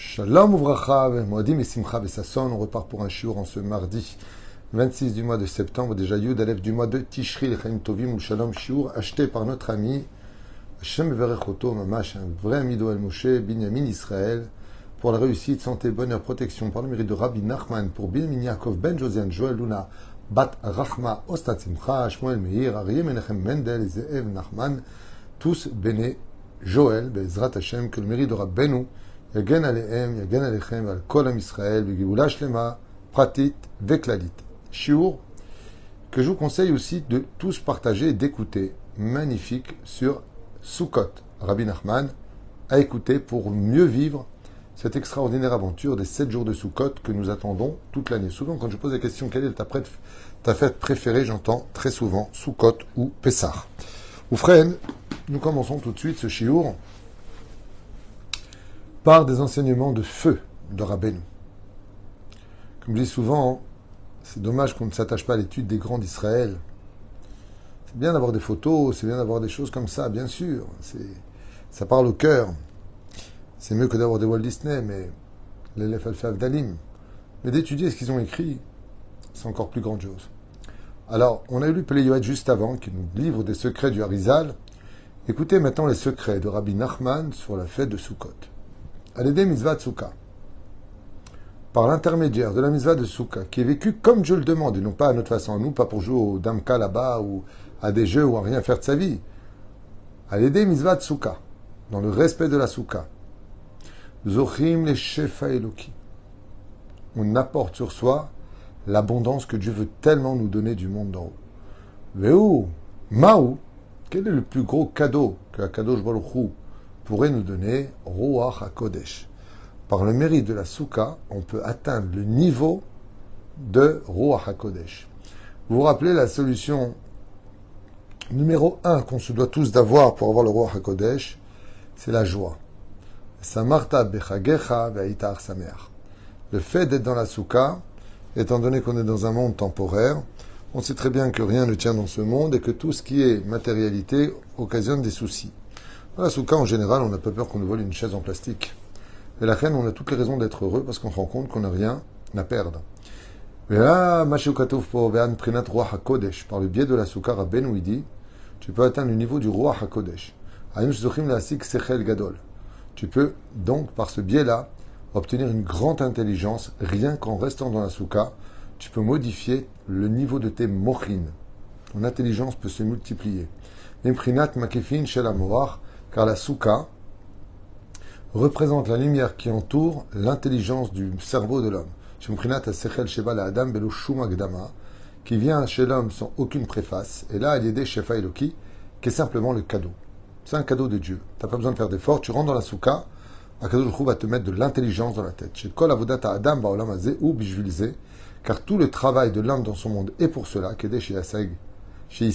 Shalom Uvracha, Moadim et Simcha Besasson. On repart pour un shiur en ce mardi 26 du mois de septembre, déjà Yud Aleph du mois de Tishri, Chaim Tovim ou Shalom Shiur, acheté par notre ami Hashem Verechoto Mamash, un vrai ami d'Oel Moshe, Binyamin Israël, pour la réussite, santé, bonheur, protection, par le mérite de Rabbi Nachman, pour Binyamin Yaakov, Ben Josiane, Joël Luna, Bat Rachma, Ostat Simcha, Shmuel Meir, Arieh Menachem Mendel, Zeev Nachman, tous béné Joël, Bezrat Hashem, que le mérite de Rabbenu, יגן עליהם, יגן עליכם ועל כל עם ישראל בגאולה שלמה, פרטית וכללית. Shiur, que je vous conseille aussi de tous partager et d'écouter, magnifique, sur Sukkot, Rabbi Nachman, à écouter pour mieux vivre cette extraordinaire aventure des 7 jours de Sukkot que nous attendons toute l'année. Souvent, quand je pose la question quelle est ta, prête, ta fête préférée, j'entends très souvent Sukkot ou Pessah. Ou Fren, nous commençons tout de suite ce Shiur par des enseignements de feu de Rabbeinu. Comme je dis souvent, c'est dommage qu'on ne s'attache pas à l'étude des grands d'Israël. C'est bien d'avoir des photos, c'est bien d'avoir des choses comme ça, bien sûr. Ça parle au cœur. C'est mieux que d'avoir des Walt Disney, mais l'élève Alpha Dalim. Mais d'étudier ce qu'ils ont écrit, c'est encore plus grandiose. Alors, on a lu Pléioët juste avant, qui nous livre des secrets du Harizal. Écoutez maintenant les secrets de Rabbi Nachman sur la fête de Sukkot. Alédé Mitzvah de Souka. Par l'intermédiaire de la Mitzvah de Souka, qui est vécue comme je le demande, et non pas à notre façon, nous, pas pour jouer au Damka là-bas, ou à des jeux, ou à rien faire de sa vie. Alédé Mitzvah de Souka, dans le respect de la Souka. Zochim les Shefa Eloki. On apporte sur soi l'abondance que Dieu veut tellement nous donner du monde d'en haut. Veu, Maou, quel est le plus gros cadeau que Kadosh Baruch pourrait nous donner Ruach HaKodesh. Par le mérite de la Souka, on peut atteindre le niveau de Ruach HaKodesh. Vous vous rappelez la solution numéro un qu'on se doit tous d'avoir pour avoir le Ruach HaKodesh, c'est la joie. Le fait d'être dans la Souka, étant donné qu'on est dans un monde temporaire, on sait très bien que rien ne tient dans ce monde et que tout ce qui est matérialité occasionne des soucis. Dans la souka, en général, on n'a pas peur qu'on nous vole une chaise en plastique. Mais la reine, on a toutes les raisons d'être heureux parce qu'on se rend compte qu'on n'a rien à perdre. Mais là, par le biais de la souka, Rabben dit, tu peux atteindre le niveau du roi HaKodesh. Tu peux donc, par ce biais-là, obtenir une grande intelligence, rien qu'en restant dans la souka, tu peux modifier le niveau de tes mochin. Ton intelligence peut se multiplier. Imprinat makefin shel car la souka représente la lumière qui entoure l'intelligence du cerveau de l'homme. Qui vient chez l'homme sans aucune préface. Et là, des Shefa Eloki, qui est simplement le cadeau. C'est un cadeau de Dieu. Tu n'as pas besoin de faire d'efforts. Tu rentres dans la souka, Akadosh va te mettre de l'intelligence dans la tête. Adam ou car tout le travail de l'homme dans son monde est pour cela, chez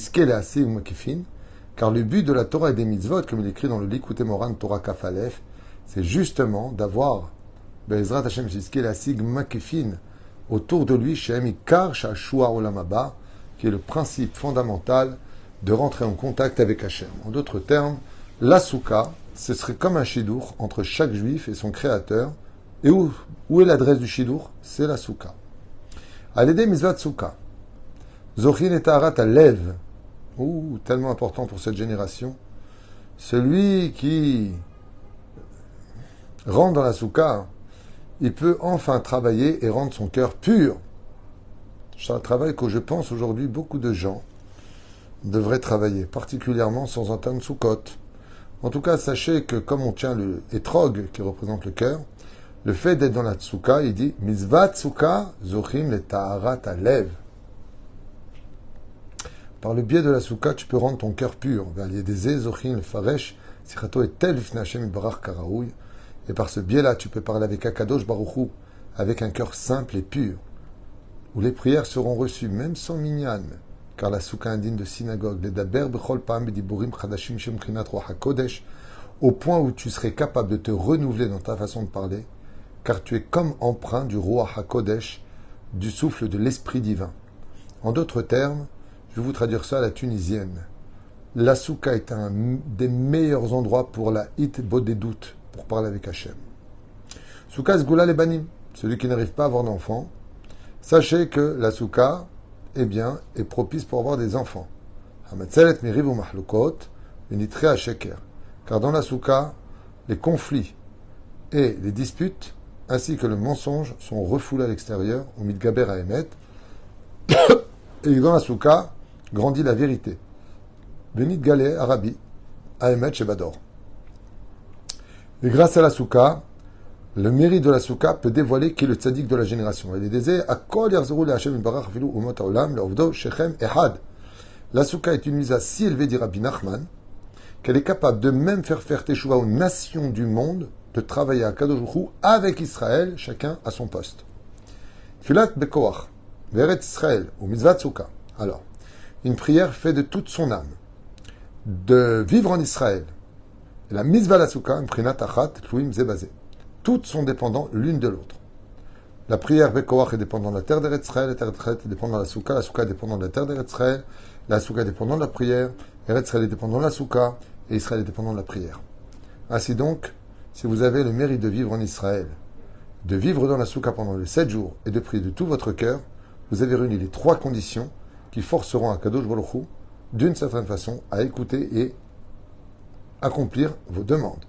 Car le but de la Torah et des mitzvot, comme il écrit dans le Likute Moran Torah Kafalef, c'est justement d'avoir Bezrat Hashem la sigma kefin autour de lui, Shem Ikar Shashua Olamaba, qui est le principe fondamental de rentrer en contact avec Hashem. En d'autres termes, la Souka, ce serait comme un shidur entre chaque juif et son créateur. Et où, est l'adresse du shidur C'est la Souka. Alédé Mitzvah Souka. Zochin et Taharat lève Ouh, tellement important pour cette génération. Celui qui rentre dans la souka, il peut enfin travailler et rendre son cœur pur. C'est un travail que je pense aujourd'hui beaucoup de gens devraient travailler, particulièrement sans entendre soukot. En tout cas, sachez que comme on tient le etrog qui représente le cœur, le fait d'être dans la tsouka, il dit Mizvat tsouka zochim le taharat alev. Par le biais de la souka, tu peux rendre ton cœur pur. Et par ce biais-là, tu peux parler avec Akadosh Baruchou, avec un cœur simple et pur, où les prières seront reçues, même sans minyan, car la souka indigne de synagogue, au point où tu serais capable de te renouveler dans ta façon de parler, car tu es comme empreint du roi HaKodesh, du souffle de l'Esprit divin. En d'autres termes, je vais vous traduire ça à la tunisienne. La souka est un des meilleurs endroits pour la hit doutes, pour parler avec Hachem. Souka Sgoula les banim, celui qui n'arrive pas à avoir d'enfants. Sachez que la souka, eh bien, est propice pour avoir des enfants. Car dans la souka, les conflits et les disputes, ainsi que le mensonge, sont refoulés à l'extérieur, au mitgaber à Emet. Et dans la souka, grandit la vérité. Benit Galé, Arabi, à Emet chez Bador. Et grâce à la souka, le mérite de la souka peut dévoiler qui est le tzaddik de la génération. Il est à barach ehad. La souka est une mise à si élevée, dit Rabbi Nachman, qu'elle est capable de même faire faire teshuva aux nations du monde de travailler à Kadosh avec Israël, chacun à son poste. Filat bekoach, veret Israël, ou mitzvah. Alors, une prière fait de toute son âme, de vivre en Israël. La mitzvah la souka, zebazé. Toutes sont dépendantes l'une de l'autre. La prière Bekoach est dépendante de la terre d'Eretzraël, la terre d'Eretzraël est dépendante de la souka, la souka est dépendante de la terre d'Eretzraël, la souka est dépendante de la prière, Eretzraël est dépendant de la souka, et Israël est dépendant de la prière. Ainsi donc, si vous avez le mérite de vivre en Israël, de vivre dans la souka pendant les sept jours et de prier de tout votre cœur, vous avez réuni les trois conditions qui forceront à Kadosh Baruch d'une certaine façon, à écouter et accomplir vos demandes.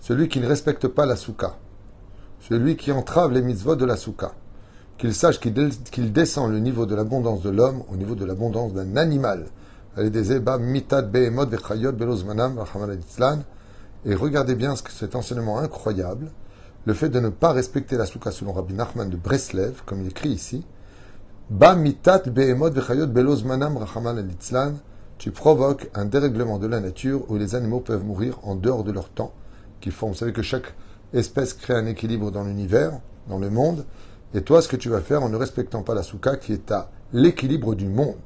Celui qui ne respecte pas la souka. Celui qui entrave les mitzvot de la souka. Qu'il sache qu'il descend le niveau de l'abondance de l'homme au niveau de l'abondance d'un animal. Et regardez bien ce cet enseignement incroyable, le fait de ne pas respecter la souka selon Rabbi Nachman de Breslev, comme il écrit ici, manam tu provoques un dérèglement de la nature où les animaux peuvent mourir en dehors de leur temps qu'ils font. Vous savez que chaque espèce crée un équilibre dans l'univers, dans le monde, et toi, ce que tu vas faire en ne respectant pas la souka qui est à l'équilibre du monde,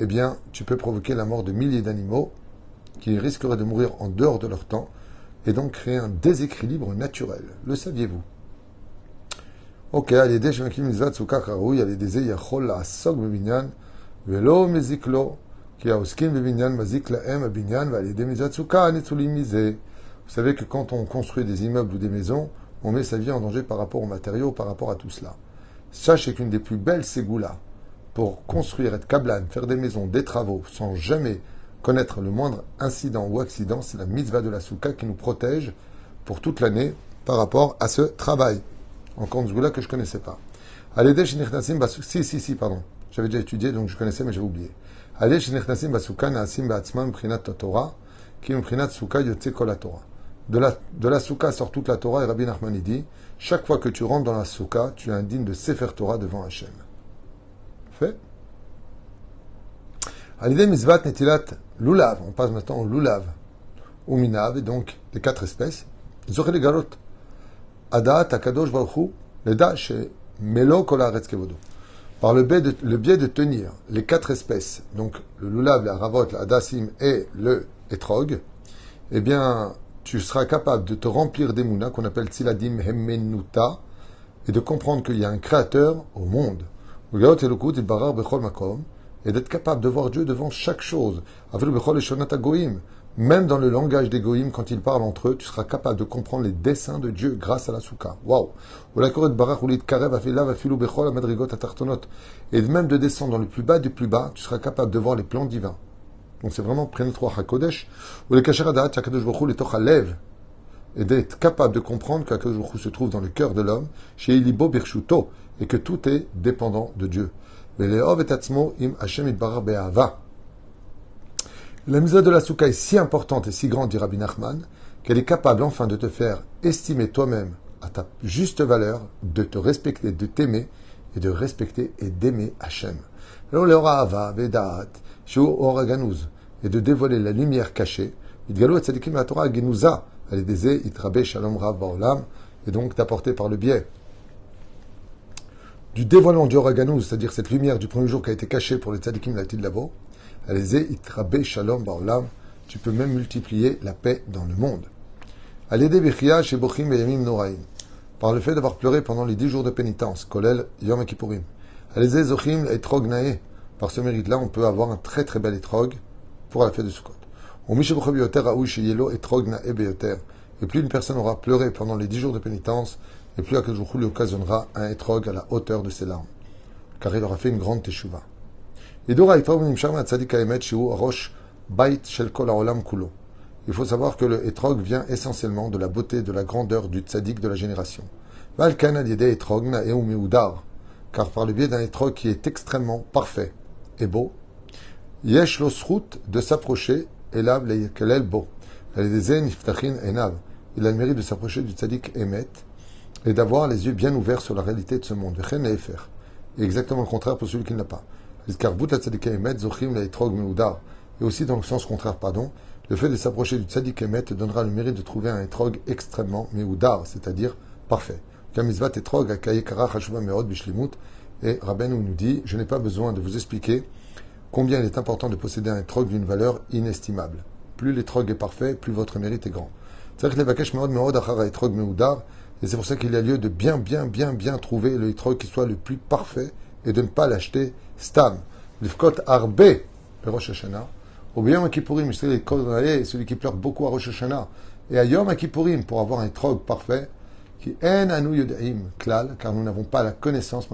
eh bien, tu peux provoquer la mort de milliers d'animaux qui risqueraient de mourir en dehors de leur temps et donc créer un déséquilibre naturel. Le saviez-vous? Ok, allez, déjà, souka allez, des yachol la sok velo meziklo vous savez que quand on construit des immeubles ou des maisons, on met sa vie en danger par rapport aux matériaux, par rapport à tout cela. Sachez qu'une des plus belles ségoulas pour construire, être kablan, faire des maisons, des travaux, sans jamais connaître le moindre incident ou accident, c'est la mitzvah de la souka qui nous protège pour toute l'année par rapport à ce travail. Encore une que je ne connaissais pas. Si, si, si, pardon. J'avais déjà étudié, donc je connaissais, mais j'ai oublié. De la, de la sort toute la Torah et Rabbi Nachman dit chaque fois que tu rentres dans la souka, tu es indigne de Sefer Torah devant Hachem. Fait Mizvat Netilat Lulav, on passe maintenant au Lulav, ou Minav, et donc les quatre espèces. Zochel Garot, Adat, Akadosh Baruchu, Melo Kevodo par le biais, de, le biais de tenir les quatre espèces, donc le lulav, la ravot, la dasim et le etrog, eh bien, tu seras capable de te remplir des mounas qu'on appelle tziladim hemmenuta et de comprendre qu'il y a un créateur au monde. Et d'être capable de voir Dieu devant chaque chose. Même dans le langage des goïms, quand ils parlent entre eux, tu seras capable de comprendre les desseins de Dieu grâce à la souka. Waouh! Et même de descendre dans le plus bas du plus bas, tu seras capable de voir les plans divins. Donc c'est vraiment trois HaKodesh. Ou et d'être capable de comprendre qu'Akadosh se trouve dans le cœur de l'homme, chez Ilibo Birshuto, et que tout est dépendant de Dieu. La mise de la souka est si importante et si grande, dit Rabbi Nachman, qu'elle est capable enfin de te faire estimer toi-même à ta juste valeur, de te respecter, de t'aimer et de respecter et d'aimer Hachem. Alors, le et de dévoiler la lumière cachée, et Torah Shalom et donc d'apporter par le biais du dévoilement du Oraganouz, c'est-à-dire cette lumière du premier jour qui a été cachée pour les Tzadikim la Lavo, Shalom Baolam. Tu peux même multiplier la paix dans le monde. Par le fait d'avoir pleuré pendant les dix jours de pénitence, Kolel Yom Kippourim. Par par ce mérite-là, on peut avoir un très très bel étrog pour la fête de Sukkot. Et plus une personne aura pleuré pendant les dix jours de pénitence, et plus Akadosh lui occasionnera un étrog à la hauteur de ses larmes, car il aura fait une grande teshuva. Il faut savoir que le étrog vient essentiellement de la beauté, de la grandeur du tzaddik de la génération. Car par le biais d'un étrog qui est extrêmement parfait et beau, yesh de s'approcher, elav beau. Il a le mérite de s'approcher du tzaddik Emet et d'avoir les yeux bien ouverts sur la réalité de ce monde. Et exactement le contraire pour celui qui ne l'a pas. Et aussi dans le sens contraire, pardon, le fait de s'approcher du tzaddik emet donnera le mérite de trouver un etrog extrêmement meudar, c'est-à-dire parfait. Et Rabbeinu nous dit, je n'ai pas besoin de vous expliquer combien il est important de posséder un etrog d'une valeur inestimable. Plus l'étrog est parfait, plus votre mérite est grand. Et c'est pour ça qu'il y a lieu de bien, bien, bien, bien trouver le etrog qui soit le plus parfait et de ne pas l'acheter stam. Lifkot arbe, le Rosh Hashanah. Au Yom Kippourim, celui qui pleure beaucoup à Rosh Hashanah. Et à Yom Kippourim, pour avoir un trog parfait, qui en anu yodaim klal, car nous n'avons pas la connaissance,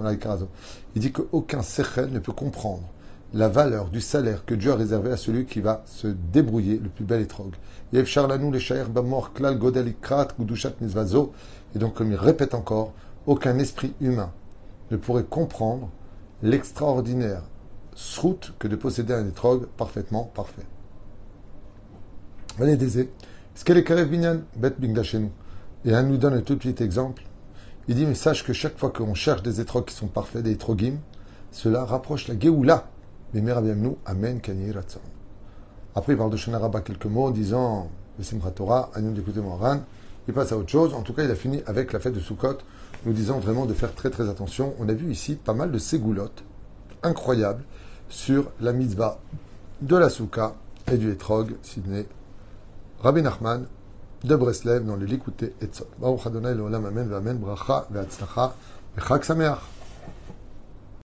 il dit qu'aucun sechel ne peut comprendre la valeur du salaire que Dieu a réservé à celui qui va se débrouiller le plus bel étrog. Et donc, comme il répète encore, aucun esprit humain ne pourrait comprendre l'extraordinaire srout que de posséder un étrog parfaitement parfait. Allez, Désé. Ce qu'elle est Binyan, Bet chez Et un nous donne un tout petit exemple. Il dit, mais sache que chaque fois qu'on cherche des étrogs qui sont parfaits, des étrogim, cela rapproche la Géoula. Amen. Après, il parle de Shanaraba quelques mots en disant, Torah, Agnon d'écouter Moharan. Il passe à autre chose. En tout cas, il a fini avec la fête de Sukkot nous disons vraiment de faire très très attention. On a vu ici pas mal de ségoulottes incroyables sur la mitzvah de la souka et du etrog, Sidney Rabbi Nachman de Breslev dans le Likouté Etzot. Baruch Adonai Amen Amen Bracha Sameach.